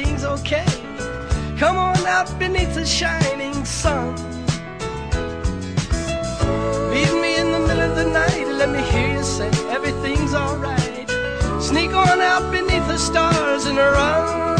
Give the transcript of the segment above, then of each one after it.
everything's okay. Come on out beneath the shining sun. Meet me in the middle of the night let me hear you say everything's alright. Sneak on out beneath the stars and run.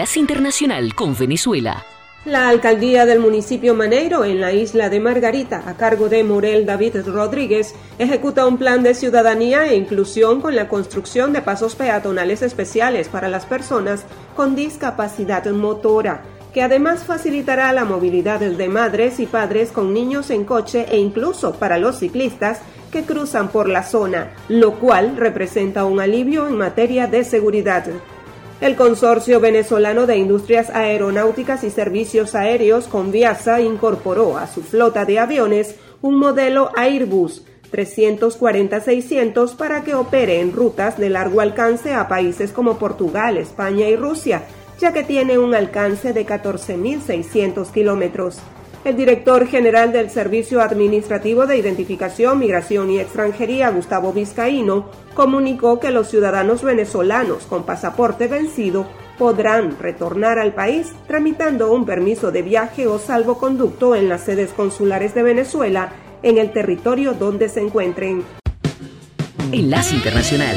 Enlace Internacional con Venezuela. La alcaldía del municipio Maneiro, en la isla de Margarita, a cargo de Morel David Rodríguez, ejecuta un plan de ciudadanía e inclusión con la construcción de pasos peatonales especiales para las personas con discapacidad motora, que además facilitará la movilidad de madres y padres con niños en coche e incluso para los ciclistas que cruzan por la zona, lo cual representa un alivio en materia de seguridad. El Consorcio Venezolano de Industrias Aeronáuticas y Servicios Aéreos Conviasa incorporó a su flota de aviones un modelo Airbus 340-600 para que opere en rutas de largo alcance a países como Portugal, España y Rusia, ya que tiene un alcance de 14.600 kilómetros. El director general del Servicio Administrativo de Identificación, Migración y Extranjería, Gustavo Vizcaíno, comunicó que los ciudadanos venezolanos con pasaporte vencido podrán retornar al país tramitando un permiso de viaje o salvoconducto en las sedes consulares de Venezuela en el territorio donde se encuentren. Enlace Internacional.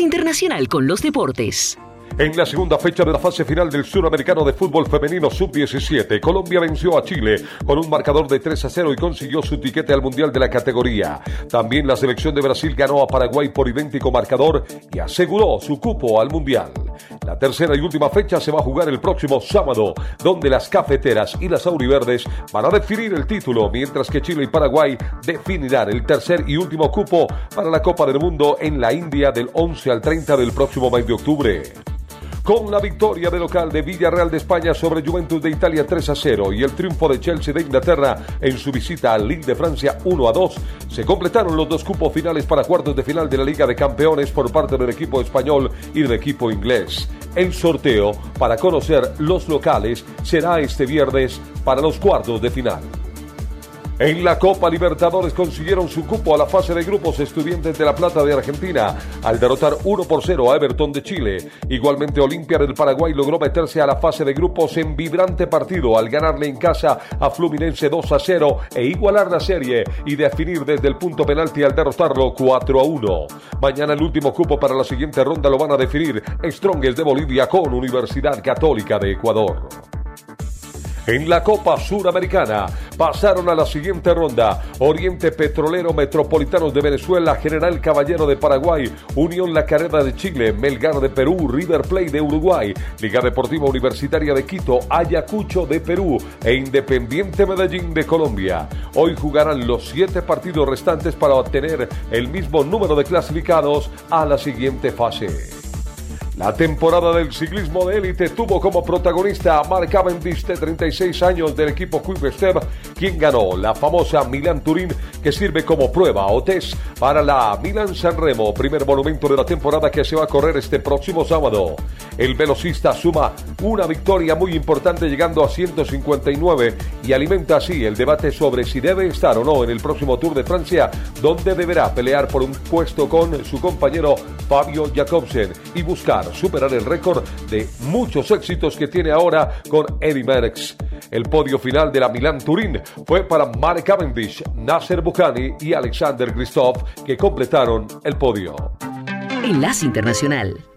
Internacional con los Deportes. En la segunda fecha de la fase final del Suramericano de Fútbol Femenino Sub-17, Colombia venció a Chile con un marcador de 3 a 0 y consiguió su tiquete al Mundial de la categoría. También la selección de Brasil ganó a Paraguay por idéntico marcador y aseguró su cupo al Mundial. La tercera y última fecha se va a jugar el próximo sábado, donde las cafeteras y las auriverdes van a definir el título, mientras que Chile y Paraguay definirán el tercer y último cupo para la Copa del Mundo en la India del 11 al 30 del próximo mes de octubre con la victoria de local de Villarreal de España sobre Juventus de Italia 3 a 0 y el triunfo de Chelsea de Inglaterra en su visita al League de Francia 1 a 2, se completaron los dos cupos finales para cuartos de final de la Liga de Campeones por parte del equipo español y del equipo inglés. El sorteo para conocer los locales será este viernes para los cuartos de final. En la Copa Libertadores consiguieron su cupo a la fase de grupos Estudiantes de La Plata de Argentina al derrotar 1 por 0 a Everton de Chile. Igualmente Olimpia del Paraguay logró meterse a la fase de grupos en vibrante partido al ganarle en casa a Fluminense 2 a 0 e igualar la serie y definir desde el punto penalti al derrotarlo 4 a 1. Mañana el último cupo para la siguiente ronda lo van a definir Strongest de Bolivia con Universidad Católica de Ecuador. En la Copa Suramericana pasaron a la siguiente ronda Oriente Petrolero Metropolitanos de Venezuela, General Caballero de Paraguay, Unión La Carrera de Chile, Melgar de Perú, River Plate de Uruguay, Liga Deportiva Universitaria de Quito, Ayacucho de Perú e Independiente Medellín de Colombia. Hoy jugarán los siete partidos restantes para obtener el mismo número de clasificados a la siguiente fase. La temporada del ciclismo de élite tuvo como protagonista a Mark Cavendish de 36 años del equipo Quick Step, quien ganó la famosa Milan Turín que sirve como prueba o test para la Milan San Remo, primer monumento de la temporada que se va a correr este próximo sábado. El velocista suma una victoria muy importante llegando a 159 y alimenta así el debate sobre si debe estar o no en el próximo Tour de Francia, donde deberá pelear por un puesto con su compañero Fabio Jacobsen y buscar superar el récord de muchos éxitos que tiene ahora con Eddie Merckx. El podio final de la Milan Turín fue para Mark Cavendish, Nasser Bukhani y Alexander Christoph que completaron el podio. Enlace Internacional.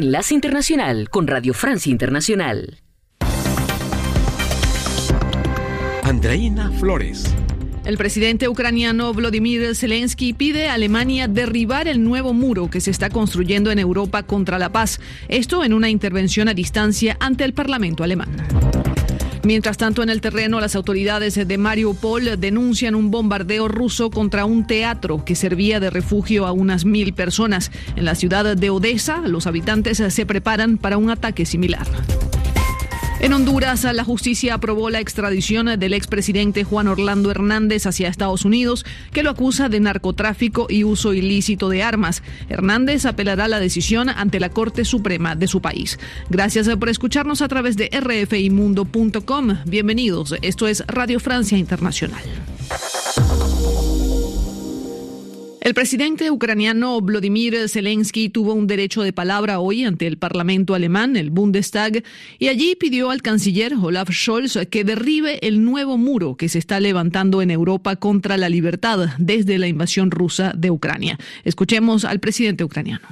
Enlace Internacional con Radio Francia Internacional. Andreina Flores. El presidente ucraniano Volodymyr Zelensky pide a Alemania derribar el nuevo muro que se está construyendo en Europa contra la paz, esto en una intervención a distancia ante el Parlamento alemán. Mientras tanto, en el terreno, las autoridades de Mariupol denuncian un bombardeo ruso contra un teatro que servía de refugio a unas mil personas. En la ciudad de Odessa, los habitantes se preparan para un ataque similar. En Honduras, la justicia aprobó la extradición del expresidente Juan Orlando Hernández hacia Estados Unidos, que lo acusa de narcotráfico y uso ilícito de armas. Hernández apelará la decisión ante la Corte Suprema de su país. Gracias por escucharnos a través de rfimundo.com. Bienvenidos. Esto es Radio Francia Internacional. El presidente ucraniano Vladimir Zelensky tuvo un derecho de palabra hoy ante el Parlamento alemán, el Bundestag, y allí pidió al canciller Olaf Scholz que derribe el nuevo muro que se está levantando en Europa contra la libertad desde la invasión rusa de Ucrania. Escuchemos al presidente ucraniano.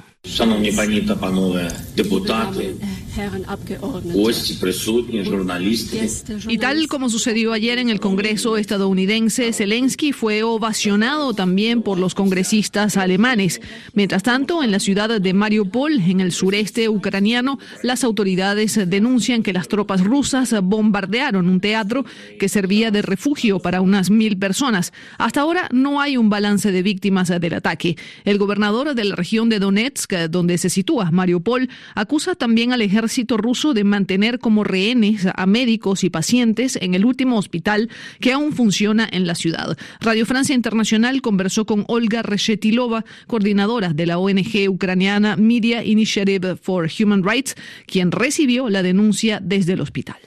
Y tal como sucedió ayer en el Congreso estadounidense, Zelensky fue ovacionado también por los congresistas alemanes. Mientras tanto, en la ciudad de Mariupol, en el sureste ucraniano, las autoridades denuncian que las tropas rusas bombardearon un teatro que servía de refugio para unas mil personas. Hasta ahora no hay un balance de víctimas del ataque. El gobernador de la región de Donetsk, donde se sitúa Mariupol, acusa también al ejército ruso de mantener como rehenes a médicos y pacientes en el último hospital que aún funciona en la ciudad. Radio Francia Internacional conversó con Olga Reshetilova, coordinadora de la ONG ucraniana Media Initiative for Human Rights, quien recibió la denuncia desde el hospital.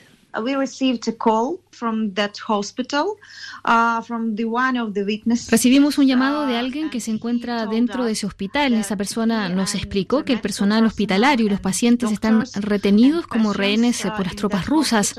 call from that hospital uh, from the one of the witnesses. Recibimos un llamado de alguien que se encuentra dentro de ese hospital. Esa persona nos explicó que el personal hospitalario y los pacientes están retenidos como rehenes por las tropas rusas.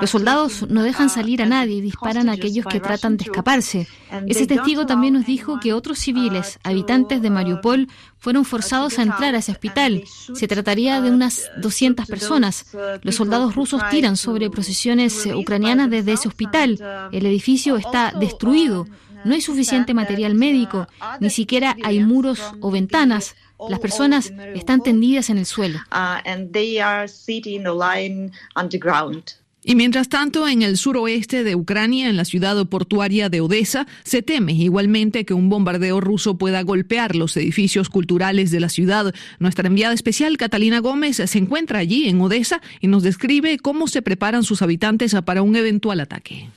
Los soldados no dejan salir a nadie y disparan a aquellos que tratan de escaparse. Ese testigo también nos dijo que otros civiles, habitantes de Mariupol, fueron forzados a entrar a ese hospital. Se trataría de unas 200 personas. Los soldados rusos tiran sobre procesiones ucranianas desde ese hospital. El edificio está destruido. No hay suficiente material médico, ni siquiera hay muros o ventanas. Las personas están tendidas en el suelo. Y mientras tanto, en el suroeste de Ucrania, en la ciudad portuaria de Odessa, se teme igualmente que un bombardeo ruso pueda golpear los edificios culturales de la ciudad. Nuestra enviada especial, Catalina Gómez, se encuentra allí en Odessa y nos describe cómo se preparan sus habitantes para un eventual ataque.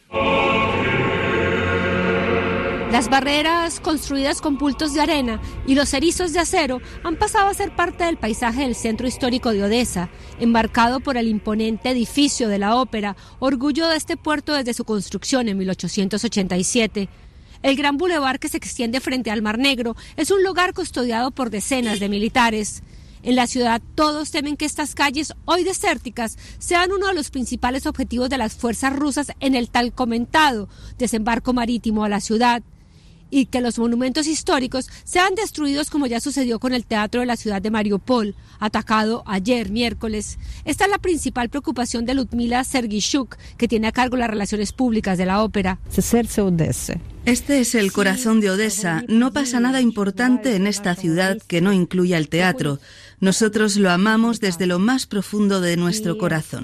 Las barreras construidas con bultos de arena y los erizos de acero han pasado a ser parte del paisaje del centro histórico de Odessa, embarcado por el imponente edificio de la ópera, orgullo de este puerto desde su construcción en 1887. El gran bulevar que se extiende frente al Mar Negro es un lugar custodiado por decenas de militares. En la ciudad todos temen que estas calles, hoy desérticas, sean uno de los principales objetivos de las fuerzas rusas en el tal comentado desembarco marítimo a la ciudad y que los monumentos históricos sean destruidos como ya sucedió con el Teatro de la ciudad de Mariupol, atacado ayer miércoles. Esta es la principal preocupación de Ludmila Sergishuk, que tiene a cargo las relaciones públicas de la ópera. Este es el corazón de Odessa. No pasa nada importante en esta ciudad que no incluya el teatro. Nosotros lo amamos desde lo más profundo de nuestro corazón.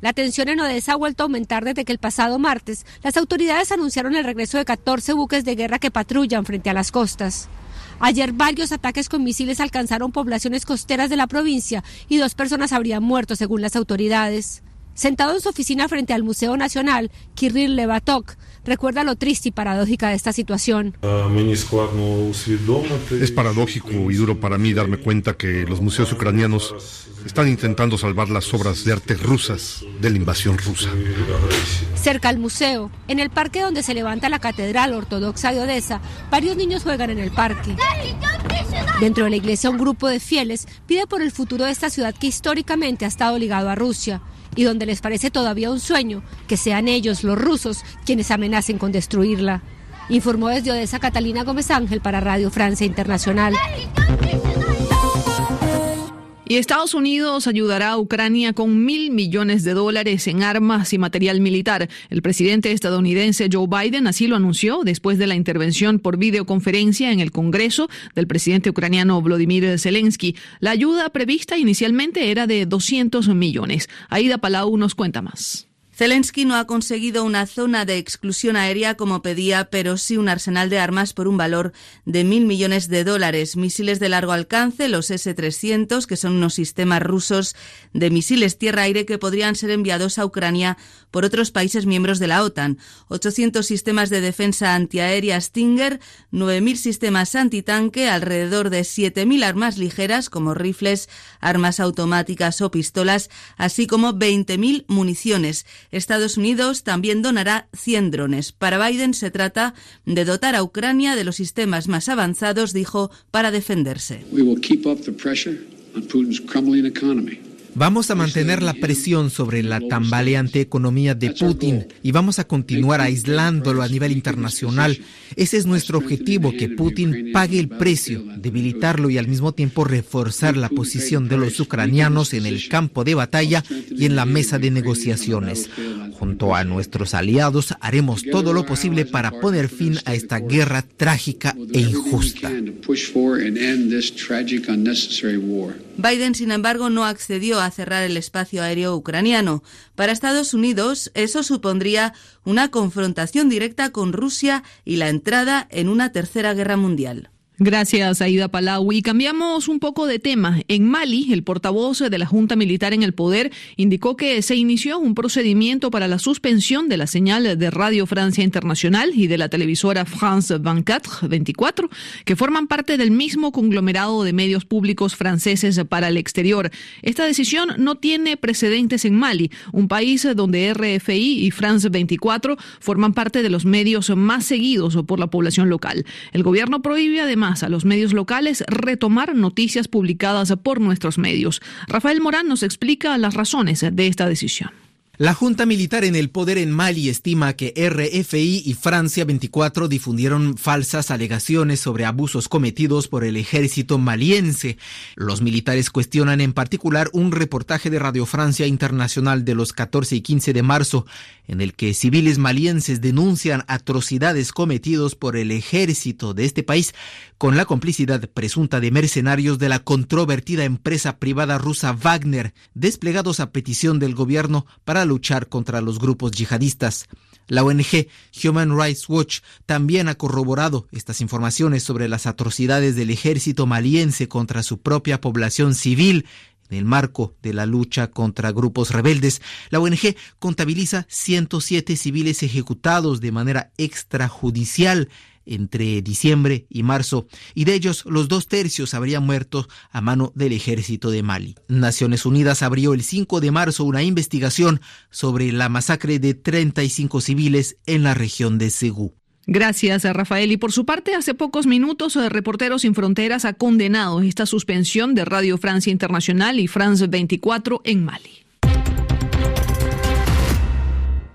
La tensión en Odessa ha vuelto a aumentar desde que el pasado martes las autoridades anunciaron el regreso de 14 buques de guerra que patrullan frente a las costas. Ayer varios ataques con misiles alcanzaron poblaciones costeras de la provincia y dos personas habrían muerto según las autoridades. Sentado en su oficina frente al Museo Nacional, Kirill Levatok recuerda lo triste y paradójica de esta situación. Es paradójico y duro para mí darme cuenta que los museos ucranianos están intentando salvar las obras de arte rusas de la invasión rusa. Cerca al museo, en el parque donde se levanta la Catedral Ortodoxa de Odessa, varios niños juegan en el parque. Dentro de la iglesia, un grupo de fieles pide por el futuro de esta ciudad que históricamente ha estado ligado a Rusia y donde les parece todavía un sueño que sean ellos, los rusos, quienes amenacen con destruirla. Informó desde Odessa Catalina Gómez Ángel para Radio Francia Internacional. Y Estados Unidos ayudará a Ucrania con mil millones de dólares en armas y material militar. El presidente estadounidense Joe Biden así lo anunció después de la intervención por videoconferencia en el Congreso del presidente ucraniano Volodymyr Zelensky. La ayuda prevista inicialmente era de 200 millones. Aida Palau nos cuenta más. Zelensky no ha conseguido una zona de exclusión aérea como pedía, pero sí un arsenal de armas por un valor de mil millones de dólares. Misiles de largo alcance, los S-300, que son unos sistemas rusos de misiles tierra-aire que podrían ser enviados a Ucrania por otros países miembros de la OTAN. 800 sistemas de defensa antiaérea Stinger, 9.000 sistemas antitanque, alrededor de 7.000 armas ligeras como rifles, armas automáticas o pistolas, así como 20.000 municiones. Estados Unidos también donará 100 drones. Para Biden se trata de dotar a Ucrania de los sistemas más avanzados, dijo, para defenderse. Vamos a mantener la presión sobre la tambaleante economía de Putin y vamos a continuar aislándolo a nivel internacional. Ese es nuestro objetivo, que Putin pague el precio, debilitarlo y al mismo tiempo reforzar la posición de los ucranianos en el campo de batalla y en la mesa de negociaciones. Junto a nuestros aliados haremos todo lo posible para poner fin a esta guerra trágica e injusta. Biden, sin embargo, no accedió a cerrar el espacio aéreo ucraniano. Para Estados Unidos, eso supondría una confrontación directa con Rusia y la entrada en una tercera guerra mundial. Gracias, Aida Palau. Y cambiamos un poco de tema. En Mali, el portavoz de la Junta Militar en el Poder indicó que se inició un procedimiento para la suspensión de la señal de Radio Francia Internacional y de la televisora France 24, 24 que forman parte del mismo conglomerado de medios públicos franceses para el exterior. Esta decisión no tiene precedentes en Mali, un país donde RFI y France 24 forman parte de los medios más seguidos por la población local. El gobierno prohíbe además a los medios locales retomar noticias publicadas por nuestros medios. Rafael Morán nos explica las razones de esta decisión. La Junta Militar en el poder en Mali estima que RFI y Francia 24 difundieron falsas alegaciones sobre abusos cometidos por el ejército maliense. Los militares cuestionan en particular un reportaje de Radio Francia Internacional de los 14 y 15 de marzo en el que civiles malienses denuncian atrocidades cometidos por el ejército de este país con la complicidad presunta de mercenarios de la controvertida empresa privada rusa Wagner, desplegados a petición del gobierno para luchar contra los grupos yihadistas. La ONG Human Rights Watch también ha corroborado estas informaciones sobre las atrocidades del ejército maliense contra su propia población civil en el marco de la lucha contra grupos rebeldes, la ONG contabiliza 107 civiles ejecutados de manera extrajudicial entre diciembre y marzo, y de ellos los dos tercios habrían muerto a mano del ejército de Mali. Naciones Unidas abrió el 5 de marzo una investigación sobre la masacre de 35 civiles en la región de Segú. Gracias, Rafael. Y por su parte, hace pocos minutos, Reporteros Sin Fronteras ha condenado esta suspensión de Radio Francia Internacional y France 24 en Mali.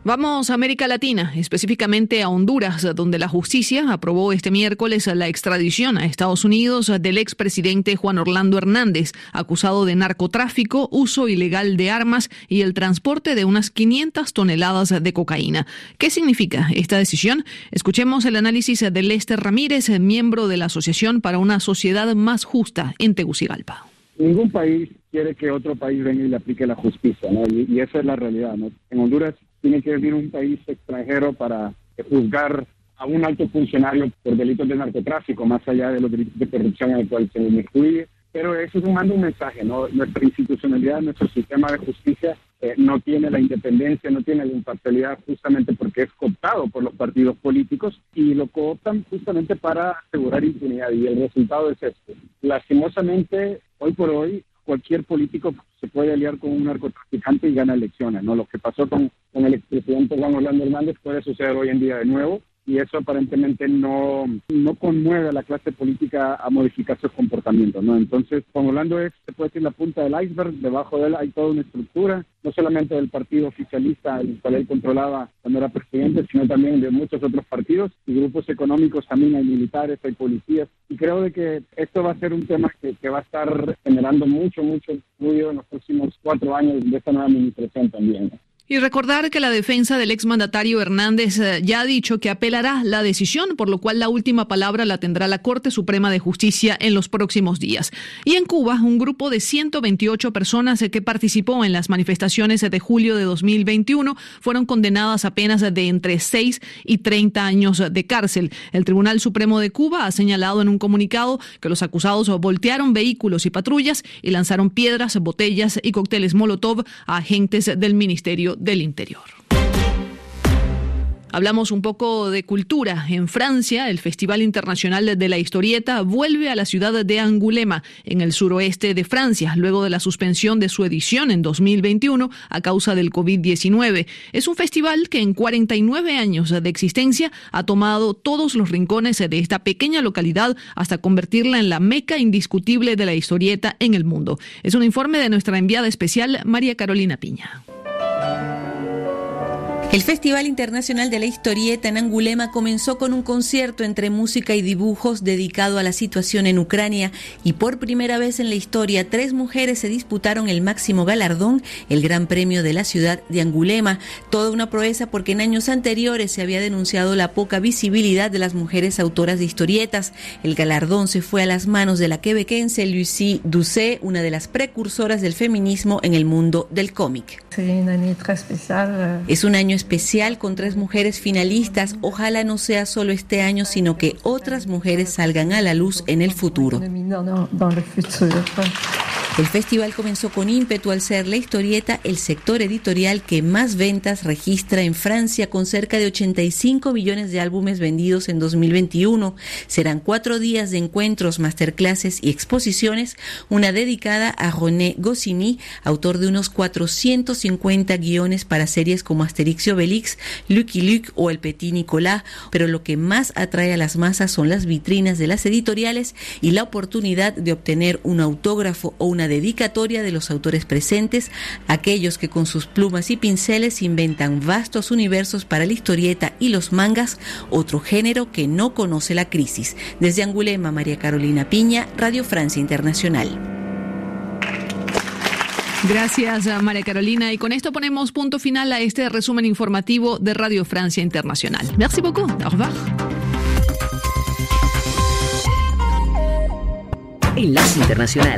Vamos a América Latina, específicamente a Honduras, donde la justicia aprobó este miércoles la extradición a Estados Unidos del expresidente Juan Orlando Hernández, acusado de narcotráfico, uso ilegal de armas y el transporte de unas 500 toneladas de cocaína. ¿Qué significa esta decisión? Escuchemos el análisis de Lester Ramírez, miembro de la Asociación para una Sociedad Más Justa en Tegucigalpa. Ningún país quiere que otro país venga y le aplique la justicia, ¿no? Y, y esa es la realidad, ¿no? En Honduras tiene que venir un país extranjero para juzgar a un alto funcionario por delitos de narcotráfico, más allá de los delitos de corrupción el cual se incluye. Pero eso manda un mensaje, ¿no? Nuestra institucionalidad, nuestro sistema de justicia eh, no tiene la independencia, no tiene la imparcialidad justamente porque es cooptado por los partidos políticos y lo cooptan justamente para asegurar impunidad y el resultado es este. Lastimosamente, hoy por hoy, cualquier político se puede aliar con un narcotraficante y gana elecciones, ¿no? Lo que pasó con, con el expresidente Juan Orlando Hernández puede suceder hoy en día de nuevo y eso aparentemente no, no conmueve a la clase política a modificar sus comportamientos, ¿no? Entonces, Juan Orlando es, se puede decir, la punta del iceberg, debajo de él hay toda una estructura, no solamente del partido oficialista, el cual él controlaba cuando era presidente, sino también de muchos otros partidos y grupos económicos, también hay militares, hay policías, y creo de que esto va a ser un tema que, que va a estar generando mucho, mucho ruido en los próximos cuatro años de esta nueva administración también. Y recordar que la defensa del exmandatario Hernández eh, ya ha dicho que apelará la decisión, por lo cual la última palabra la tendrá la Corte Suprema de Justicia en los próximos días. Y en Cuba, un grupo de 128 personas eh, que participó en las manifestaciones de julio de 2021 fueron condenadas a penas de entre 6 y 30 años de cárcel. El Tribunal Supremo de Cuba ha señalado en un comunicado que los acusados voltearon vehículos y patrullas y lanzaron piedras, botellas y cócteles Molotov a agentes del Ministerio del Interior. Hablamos un poco de cultura. En Francia, el Festival Internacional de la Historieta vuelve a la ciudad de Angulema, en el suroeste de Francia, luego de la suspensión de su edición en 2021 a causa del COVID-19. Es un festival que en 49 años de existencia ha tomado todos los rincones de esta pequeña localidad hasta convertirla en la meca indiscutible de la historieta en el mundo. Es un informe de nuestra enviada especial, María Carolina Piña. El Festival Internacional de la Historieta en Angulema comenzó con un concierto entre música y dibujos dedicado a la situación en Ucrania y por primera vez en la historia tres mujeres se disputaron el máximo galardón, el Gran Premio de la ciudad de Angulema. Toda una proeza porque en años anteriores se había denunciado la poca visibilidad de las mujeres autoras de historietas. El galardón se fue a las manos de la quebequense Lucie Doucet, una de las precursoras del feminismo en el mundo del cómic. Es un año especial con tres mujeres finalistas. Ojalá no sea solo este año, sino que otras mujeres salgan a la luz en el futuro. El festival comenzó con ímpetu al ser la historieta el sector editorial que más ventas registra en Francia con cerca de 85 millones de álbumes vendidos en 2021. Serán cuatro días de encuentros, masterclasses y exposiciones, una dedicada a René Goscinny, autor de unos 450 guiones para series como Asterix y Obelix, Lucky Luke o El Petit Nicolas, pero lo que más atrae a las masas son las vitrinas de las editoriales y la oportunidad de obtener un autógrafo o una dedicatoria de los autores presentes, aquellos que con sus plumas y pinceles inventan vastos universos para la historieta y los mangas, otro género que no conoce la crisis. Desde Angulema, María Carolina Piña, Radio Francia Internacional. Gracias, María Carolina. Y con esto ponemos punto final a este resumen informativo de Radio Francia Internacional. Merci beaucoup. Au revoir. Enlace Internacional.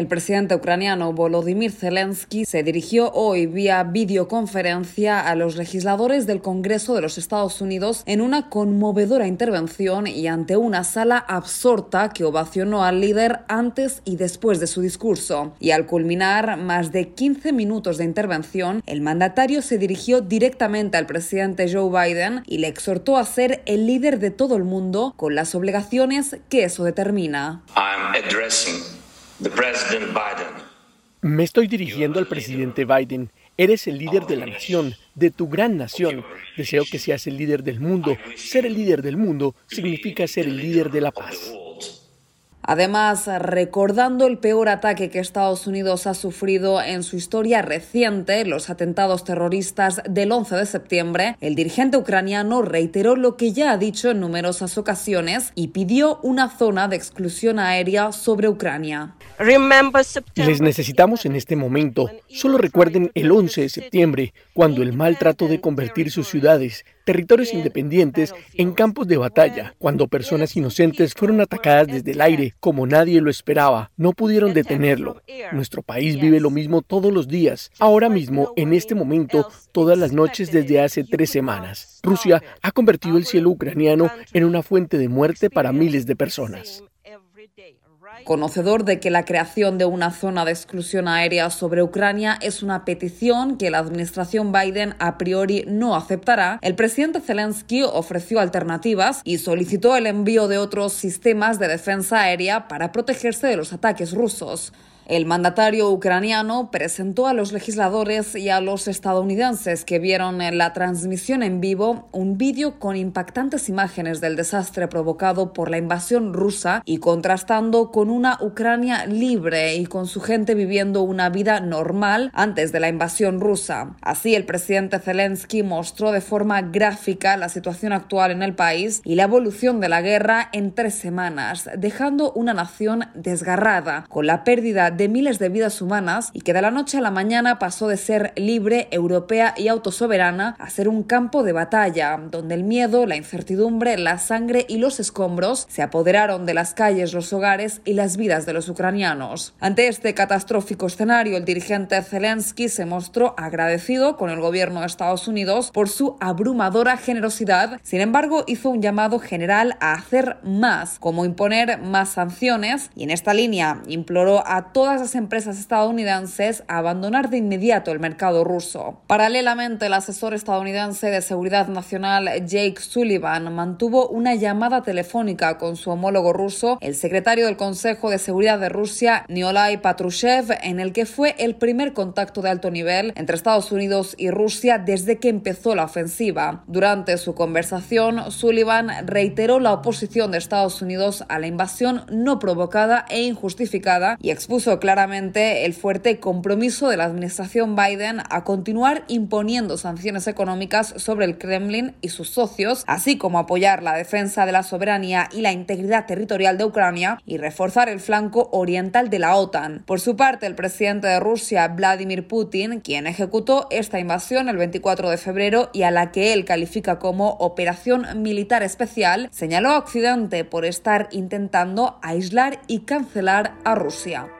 El presidente ucraniano Volodymyr Zelensky se dirigió hoy vía videoconferencia a los legisladores del Congreso de los Estados Unidos en una conmovedora intervención y ante una sala absorta que ovacionó al líder antes y después de su discurso. Y al culminar más de 15 minutos de intervención, el mandatario se dirigió directamente al presidente Joe Biden y le exhortó a ser el líder de todo el mundo con las obligaciones que eso determina. Me estoy dirigiendo al presidente Biden. Eres el líder de la nación, de tu gran nación. Deseo que seas el líder del mundo. Ser el líder del mundo significa ser el líder de la paz. Además, recordando el peor ataque que Estados Unidos ha sufrido en su historia reciente, los atentados terroristas del 11 de septiembre, el dirigente ucraniano reiteró lo que ya ha dicho en numerosas ocasiones y pidió una zona de exclusión aérea sobre Ucrania. Les necesitamos en este momento. Solo recuerden el 11 de septiembre, cuando el mal trató de convertir sus ciudades, territorios independientes, en campos de batalla, cuando personas inocentes fueron atacadas desde el aire, como nadie lo esperaba. No pudieron detenerlo. Nuestro país vive lo mismo todos los días. Ahora mismo, en este momento, todas las noches desde hace tres semanas. Rusia ha convertido el cielo ucraniano en una fuente de muerte para miles de personas. Conocedor de que la creación de una zona de exclusión aérea sobre Ucrania es una petición que la administración Biden a priori no aceptará, el presidente Zelensky ofreció alternativas y solicitó el envío de otros sistemas de defensa aérea para protegerse de los ataques rusos. El mandatario ucraniano presentó a los legisladores y a los estadounidenses que vieron en la transmisión en vivo un vídeo con impactantes imágenes del desastre provocado por la invasión rusa y contrastando con una Ucrania libre y con su gente viviendo una vida normal antes de la invasión rusa. Así, el presidente Zelensky mostró de forma gráfica la situación actual en el país y la evolución de la guerra en tres semanas, dejando una nación desgarrada, con la pérdida de miles de vidas humanas y que de la noche a la mañana pasó de ser libre, europea y autosoberana a ser un campo de batalla, donde el miedo, la incertidumbre, la sangre y los escombros se apoderaron de las calles, los hogares y las vidas de los ucranianos. Ante este catastrófico escenario, el dirigente Zelensky se mostró agradecido con el gobierno de Estados Unidos por su abrumadora generosidad. Sin embargo, hizo un llamado general a hacer más, como imponer más sanciones, y en esta línea imploró a todas las empresas estadounidenses a abandonar de inmediato el mercado ruso. Paralelamente, el asesor estadounidense de Seguridad Nacional Jake Sullivan mantuvo una llamada telefónica con su homólogo ruso, el secretario del Consejo de Seguridad de Rusia, Nikolai Patrushev, en el que fue el primer contacto de alto nivel entre Estados Unidos y Rusia desde que empezó la ofensiva. Durante su conversación, Sullivan reiteró la oposición de Estados Unidos a la invasión no provocada e injustificada y expuso claramente el fuerte compromiso de la administración Biden a continuar imponiendo sanciones económicas sobre el Kremlin y sus socios, así como apoyar la defensa de la soberanía y la integridad territorial de Ucrania y reforzar el flanco oriental de la OTAN. Por su parte, el presidente de Rusia, Vladimir Putin, quien ejecutó esta invasión el 24 de febrero y a la que él califica como operación militar especial, señaló a Occidente por estar intentando aislar y cancelar a Rusia.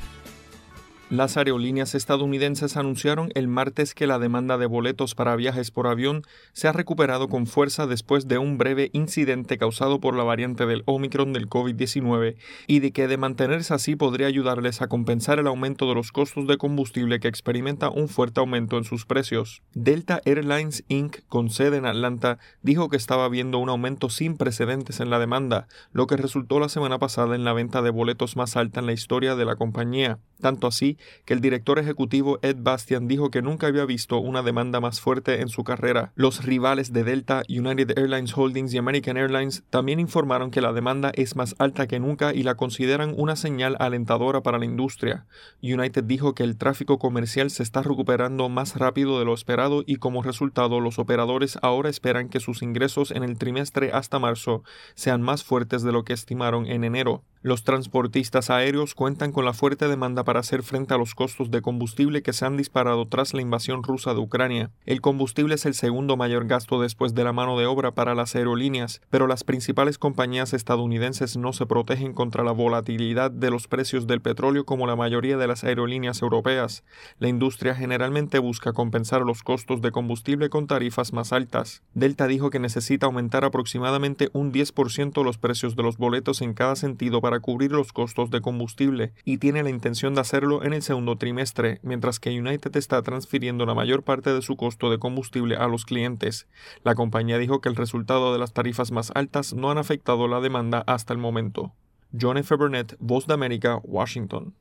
Las aerolíneas estadounidenses anunciaron el martes que la demanda de boletos para viajes por avión se ha recuperado con fuerza después de un breve incidente causado por la variante del Omicron del COVID-19 y de que de mantenerse así podría ayudarles a compensar el aumento de los costos de combustible que experimenta un fuerte aumento en sus precios. Delta Airlines Inc., con sede en Atlanta, dijo que estaba viendo un aumento sin precedentes en la demanda, lo que resultó la semana pasada en la venta de boletos más alta en la historia de la compañía. Tanto así que el director ejecutivo Ed Bastian dijo que nunca había visto una demanda más fuerte en su carrera. Los rivales de Delta, United Airlines Holdings y American Airlines también informaron que la demanda es más alta que nunca y la consideran una señal alentadora para la industria. United dijo que el tráfico comercial se está recuperando más rápido de lo esperado y como resultado los operadores ahora esperan que sus ingresos en el trimestre hasta marzo sean más fuertes de lo que estimaron en enero. Los transportistas aéreos cuentan con la fuerte demanda para hacer frente a los costos de combustible que se han disparado tras la invasión rusa de Ucrania. El combustible es el segundo mayor gasto después de la mano de obra para las aerolíneas, pero las principales compañías estadounidenses no se protegen contra la volatilidad de los precios del petróleo como la mayoría de las aerolíneas europeas. La industria generalmente busca compensar los costos de combustible con tarifas más altas. Delta dijo que necesita aumentar aproximadamente un 10% los precios de los boletos en cada sentido para cubrir los costos de combustible y tiene la intención de hacerlo en el segundo trimestre, mientras que United está transfiriendo la mayor parte de su costo de combustible a los clientes. La compañía dijo que el resultado de las tarifas más altas no han afectado la demanda hasta el momento. John F. Burnett, Voz de América, Washington.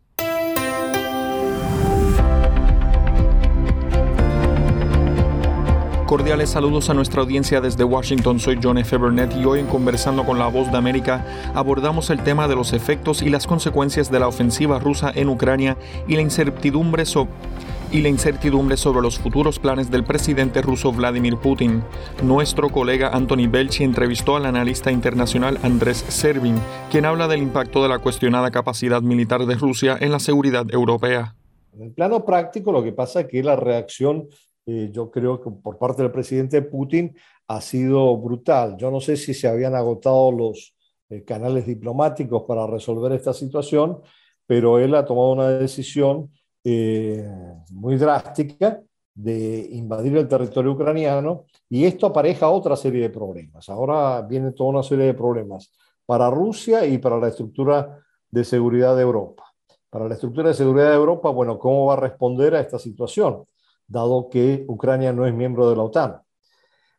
Cordiales saludos a nuestra audiencia desde Washington. Soy John F. Burnett y hoy en Conversando con la Voz de América abordamos el tema de los efectos y las consecuencias de la ofensiva rusa en Ucrania y la incertidumbre sobre y la incertidumbre sobre los futuros planes del presidente ruso Vladimir Putin. Nuestro colega Anthony Belchi entrevistó al analista internacional Andrés Servin, quien habla del impacto de la cuestionada capacidad militar de Rusia en la seguridad europea. En el plano práctico, lo que pasa es que la reacción eh, yo creo que por parte del presidente Putin ha sido brutal. Yo no sé si se habían agotado los eh, canales diplomáticos para resolver esta situación, pero él ha tomado una decisión eh, muy drástica de invadir el territorio ucraniano y esto apareja otra serie de problemas. Ahora viene toda una serie de problemas para Rusia y para la estructura de seguridad de Europa. Para la estructura de seguridad de Europa, bueno, ¿cómo va a responder a esta situación? Dado que Ucrania no es miembro de la OTAN.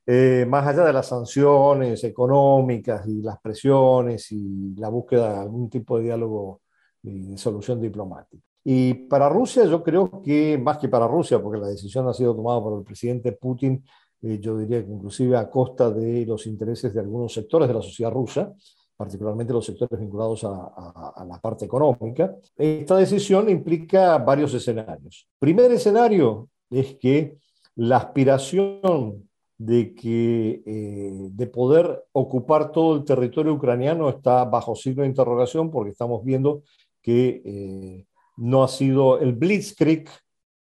Eh, más allá de las sanciones económicas y las presiones y la búsqueda de algún tipo de diálogo y de solución diplomática. Y para Rusia, yo creo que, más que para Rusia, porque la decisión ha sido tomada por el presidente Putin, eh, yo diría que inclusive a costa de los intereses de algunos sectores de la sociedad rusa, particularmente los sectores vinculados a, a, a, la parte económica. Esta decisión implica varios escenarios. Primer escenario, es que la aspiración de, que, eh, de poder ocupar todo el territorio ucraniano está bajo signo de interrogación porque estamos viendo que eh, no ha sido el blitzkrieg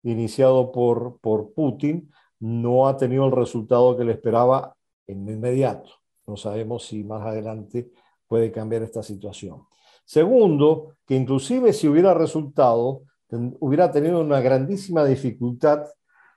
iniciado por, por Putin, no ha tenido el resultado que le esperaba en inmediato. No sabemos si más adelante puede cambiar esta situación. Segundo, que inclusive si hubiera resultado, hubiera tenido una grandísima dificultad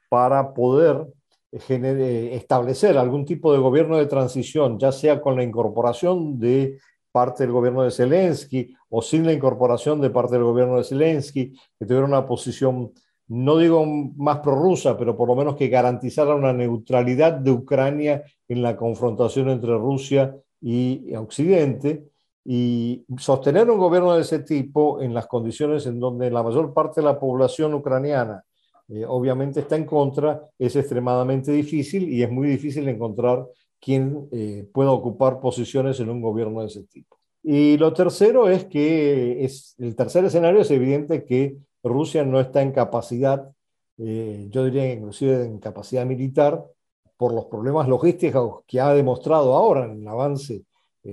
para poder establecer algún tipo de gobierno de transición, ya sea con la incorporación de parte del gobierno de Zelensky o sin la incorporación de parte del gobierno de Zelensky, que tuviera una posición, no digo más prorrusa, pero por lo menos que garantizara una neutralidad de Ucrania en la confrontación entre Rusia y Occidente, y sostener un gobierno de ese tipo en las condiciones en donde la mayor parte de la población ucraniana eh, obviamente está en contra, es extremadamente difícil y es muy difícil encontrar quien eh, pueda ocupar posiciones en un gobierno de ese tipo. Y lo tercero es que es, el tercer escenario es evidente que Rusia no está en capacidad, eh, yo diría inclusive en capacidad militar, por los problemas logísticos que ha demostrado ahora en el avance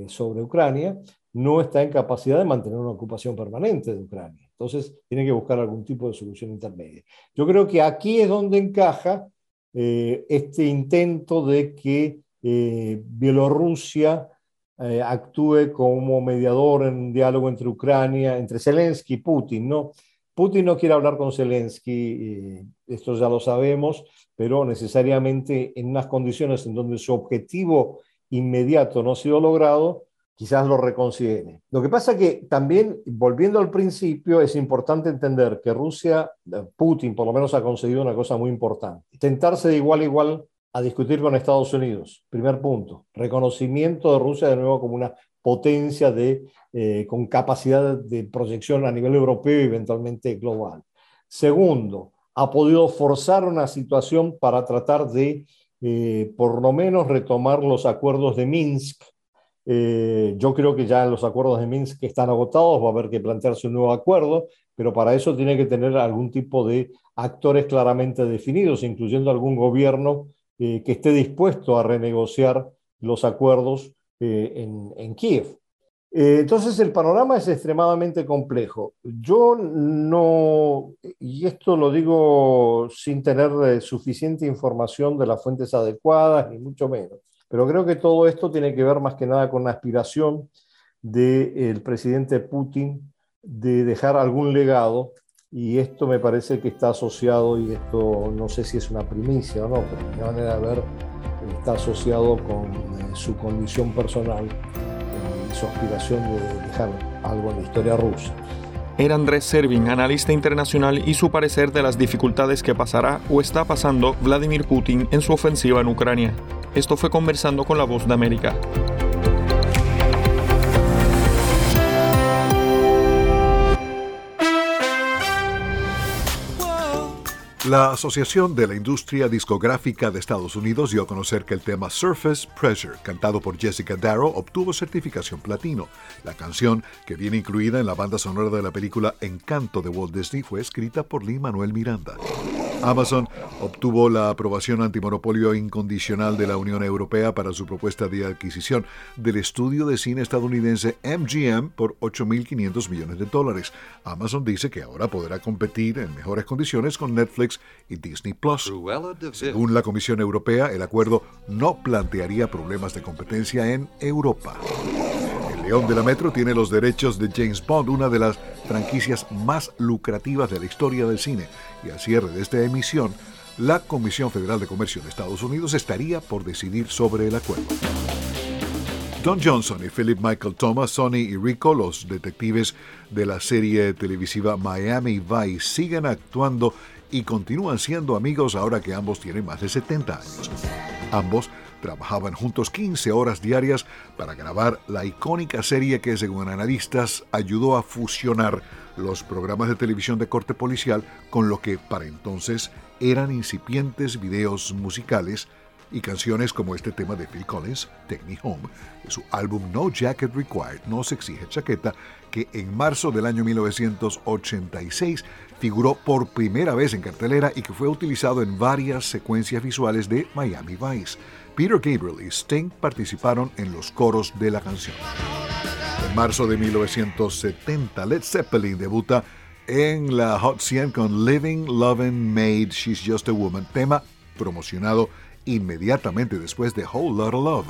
sobre Ucrania, no está en capacidad de mantener una ocupación permanente de Ucrania. Entonces, tiene que buscar algún tipo de solución intermedia. Yo creo que aquí es donde encaja eh, este intento de que eh, Bielorrusia eh, actúe como mediador en un diálogo entre Ucrania, entre Zelensky y Putin, ¿no? Putin no quiere hablar con Zelensky, eh, esto ya lo sabemos, pero necesariamente en unas condiciones en donde su objetivo inmediato no ha sido logrado, quizás lo reconsidere. Lo que pasa que también, volviendo al principio, es importante entender que Rusia, eh, Putin por lo menos ha conseguido una cosa muy importante, tentarse de igual a igual a discutir con Estados Unidos. Primer punto, reconocimiento de Rusia de nuevo como una potencia de, eh, con capacidad de proyección a nivel europeo y eventualmente global. Segundo, ha podido forzar una situación para tratar de, eh, por lo menos, retomar los acuerdos de Minsk. Eh, yo creo que ya los acuerdos de Minsk están agotados, va a haber que plantearse un nuevo acuerdo, pero para eso tiene que tener algún tipo de actores claramente definidos, incluyendo algún gobierno eh, que esté dispuesto a renegociar los acuerdos en, Kiev. Eh, entonces el panorama es extremadamente complejo. Yo no, y esto lo digo sin tener suficiente información de las fuentes adecuadas, ni mucho menos, pero creo que todo esto tiene que ver más que nada con la aspiración del presidente Putin de dejar algún legado y esto me parece que está asociado, y esto no sé si es una primicia o no, pero de manera ver está asociado con eh, su condición personal eh, su aspiración de dejar algo en la historia rusa. Era Andrés Servin, analista internacional, y su parecer de las dificultades que pasará o está pasando Vladimir Putin en su ofensiva en Ucrania. Esto fue conversando con La Voz de América. La Asociación de la Industria Discográfica de Estados Unidos dio a conocer que el tema Surface Pressure, cantado por Jessica Darrow, obtuvo certificación platino. La canción, que viene incluida en la banda sonora de la película Encanto de Walt Disney, fue escrita por Lin Manuel Miranda. Amazon obtuvo la aprobación antimonopolio incondicional de la Unión Europea para su propuesta de adquisición del estudio de cine estadounidense MGM por 8.500 millones de dólares. Amazon dice que ahora podrá competir en mejores condiciones con Netflix y Disney Plus. Según la Comisión Europea, el acuerdo no plantearía problemas de competencia en Europa. El León de la Metro tiene los derechos de James Bond, una de las franquicias más lucrativas de la historia del cine, y al cierre de esta emisión, la Comisión Federal de Comercio de Estados Unidos estaría por decidir sobre el acuerdo. Don Johnson y Philip Michael Thomas, Sonny y Rico, los detectives de la serie televisiva Miami Vice, siguen actuando y continúan siendo amigos ahora que ambos tienen más de 70 años. Ambos trabajaban juntos 15 horas diarias para grabar la icónica serie que, según analistas, ayudó a fusionar los programas de televisión de corte policial con lo que para entonces eran incipientes videos musicales y canciones como este tema de Phil Collins, Take Me Home, de su álbum No Jacket Required, No se exige chaqueta, que en marzo del año 1986 figuró por primera vez en cartelera y que fue utilizado en varias secuencias visuales de Miami Vice. Peter Gabriel y Sting participaron en los coros de la canción. En marzo de 1970, Led Zeppelin debuta en la Hot 100 con Living, Loving, Made, She's Just a Woman, tema promocionado inmediatamente después de Whole Lotta Love.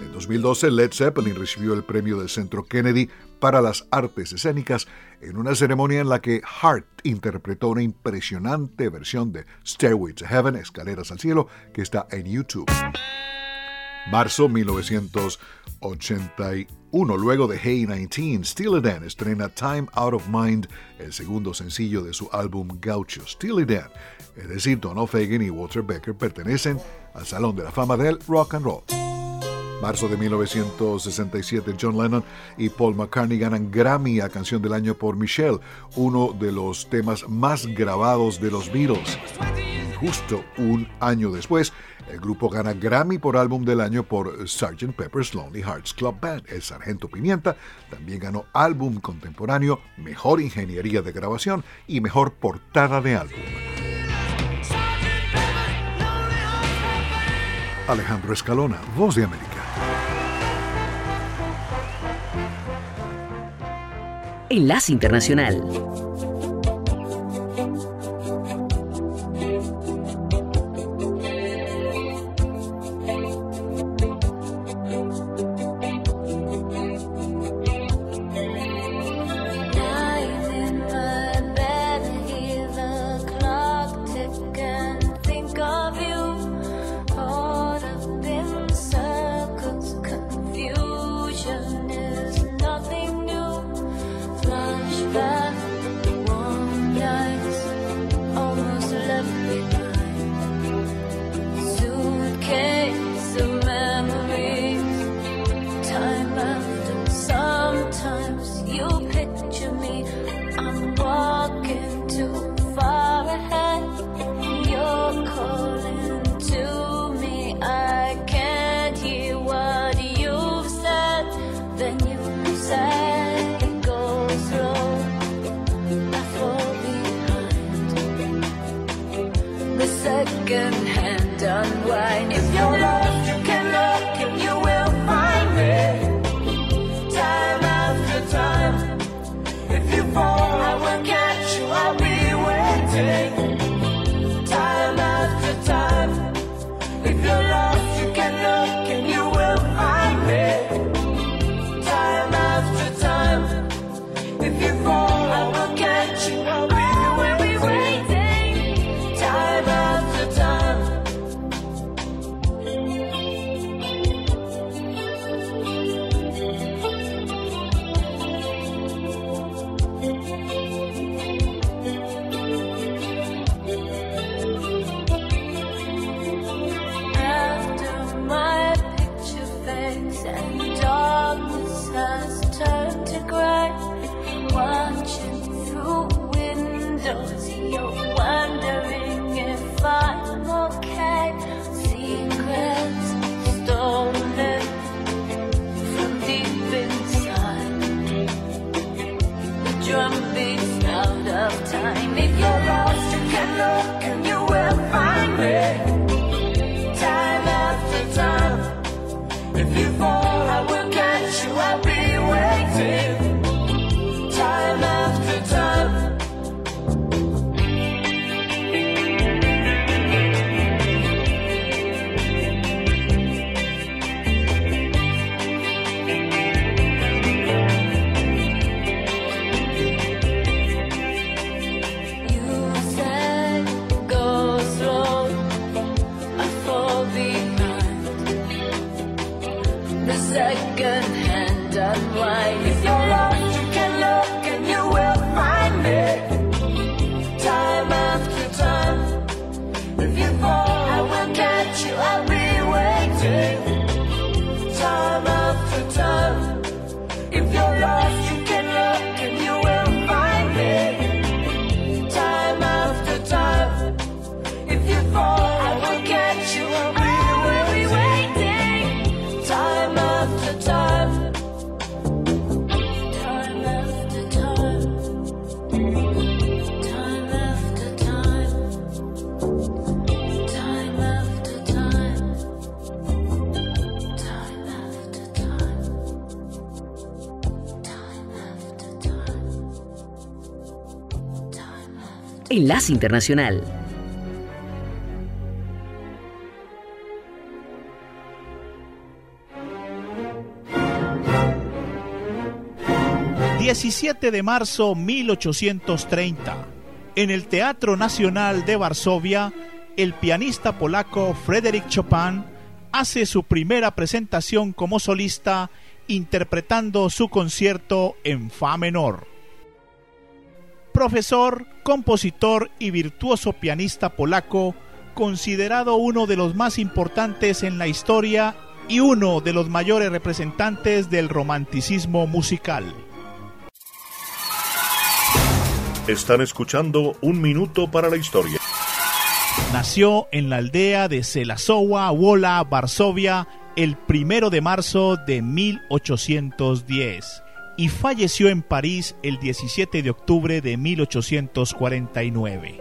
En 2012, Led Zeppelin recibió el premio del Centro Kennedy para las artes escénicas en una ceremonia en la que Hart interpretó una impresionante versión de Stairway to Heaven, Escaleras al Cielo, que está en YouTube. Marzo 1981, luego de Hey 19, Steely Dan estrena Time Out of Mind, el segundo sencillo de su álbum Gaucho. Steely Dan, es decir, Don O'Fagan y Walter Becker pertenecen al Salón de la Fama del Rock and Roll. Marzo de 1967, John Lennon y Paul McCartney ganan Grammy a Canción del Año por Michelle, uno de los temas más grabados de los Beatles. Y justo un año después, el grupo gana Grammy por Álbum del Año por Sgt. Pepper's Lonely Hearts Club Band. El Sargento Pimienta también ganó Álbum Contemporáneo, Mejor Ingeniería de Grabación y Mejor Portada de Álbum. Alejandro Escalona, Voz de América. Enlace Internacional. Beats out of time. If you're lost, you can look and you Enlace Internacional. Time 17 de marzo 1830. En el Teatro Nacional de Varsovia, el pianista polaco Frédéric Chopin hace su primera presentación como solista interpretando su concierto en Fa menor. Profesor, compositor y virtuoso pianista polaco, considerado uno de los más importantes en la historia y uno de los mayores representantes del romanticismo musical. Están escuchando Un Minuto para la Historia. Nació en la aldea de Selasowa, Wola, Varsovia, el primero de marzo de 1810 y falleció en París el 17 de octubre de 1849.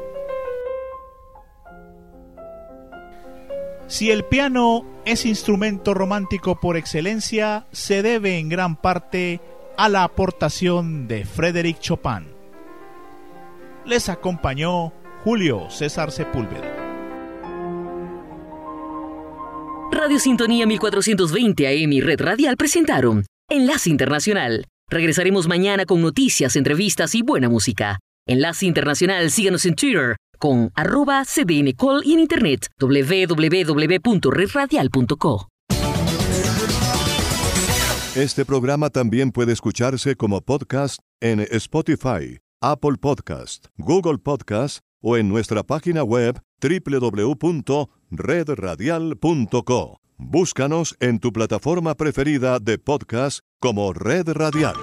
Si el piano es instrumento romántico por excelencia, se debe en gran parte a la aportación de Frédéric Chopin. Les acompañó Julio César Sepúlveda. Radio Sintonía 1420 AM y Red Radial presentaron Enlace Internacional. Regresaremos mañana con noticias, entrevistas y buena música. Enlace Internacional, síganos en Twitter con arroba cdncall y en internet www.redradial.co. Este programa también puede escucharse como podcast en Spotify, Apple Podcast, Google Podcast o en nuestra página web www.redradial.co. Búscanos en tu plataforma preferida de podcast como Red Radial.